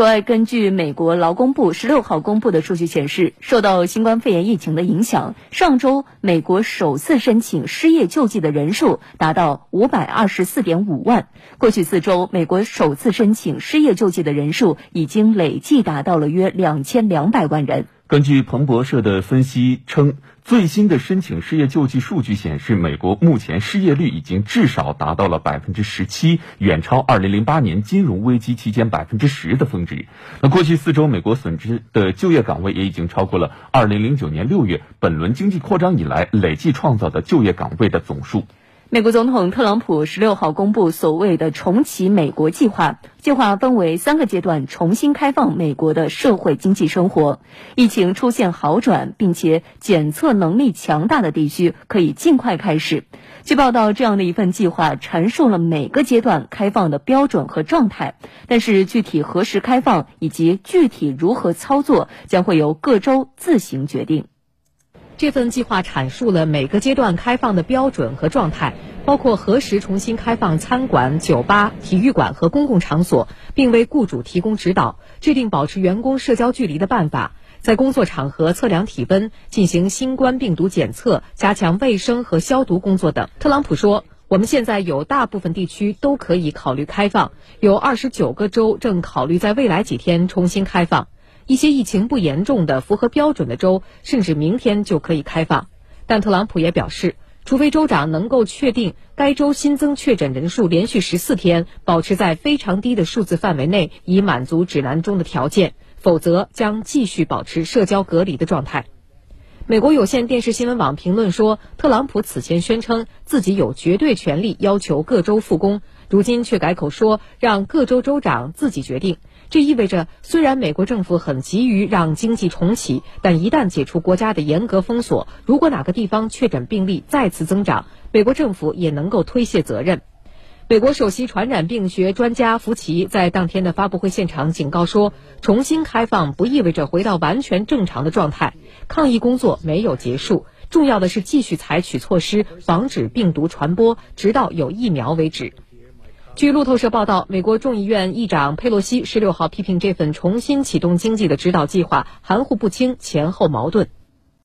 此外，根据美国劳工部十六号公布的数据显示，受到新冠肺炎疫情的影响，上周美国首次申请失业救济的人数达到五百二十四点五万。过去四周，美国首次申请失业救济的人数已经累计达到了约两千两百万人。根据彭博社的分析称，最新的申请失业救济数据显示，美国目前失业率已经至少达到了百分之十七，远超二零零八年金融危机期间百分之十的峰值。那过去四周，美国损失的就业岗位也已经超过了二零零九年六月本轮经济扩张以来累计创造的就业岗位的总数。美国总统特朗普十六号公布所谓的重启美国计划，计划分为三个阶段，重新开放美国的社会经济生活。疫情出现好转，并且检测能力强大的地区可以尽快开始。据报道，这样的一份计划阐述了每个阶段开放的标准和状态，但是具体何时开放以及具体如何操作，将会由各州自行决定。这份计划阐述了每个阶段开放的标准和状态，包括何时重新开放餐馆、酒吧、体育馆和公共场所，并为雇主提供指导，制定保持员工社交距离的办法，在工作场合测量体温、进行新冠病毒检测、加强卫生和消毒工作等。特朗普说：“我们现在有大部分地区都可以考虑开放，有二十九个州正考虑在未来几天重新开放。”一些疫情不严重的、符合标准的州，甚至明天就可以开放。但特朗普也表示，除非州长能够确定该州新增确诊人数连续十四天保持在非常低的数字范围内，以满足指南中的条件，否则将继续保持社交隔离的状态。美国有线电视新闻网评论说，特朗普此前宣称自己有绝对权利要求各州复工，如今却改口说让各州州长自己决定。这意味着，虽然美国政府很急于让经济重启，但一旦解除国家的严格封锁，如果哪个地方确诊病例再次增长，美国政府也能够推卸责任。美国首席传染病学专家福奇在当天的发布会现场警告说：“重新开放不意味着回到完全正常的状态，抗疫工作没有结束，重要的是继续采取措施，防止病毒传播，直到有疫苗为止。”据路透社报道，美国众议院议长佩洛西十六号批评这份重新启动经济的指导计划含糊不清、前后矛盾。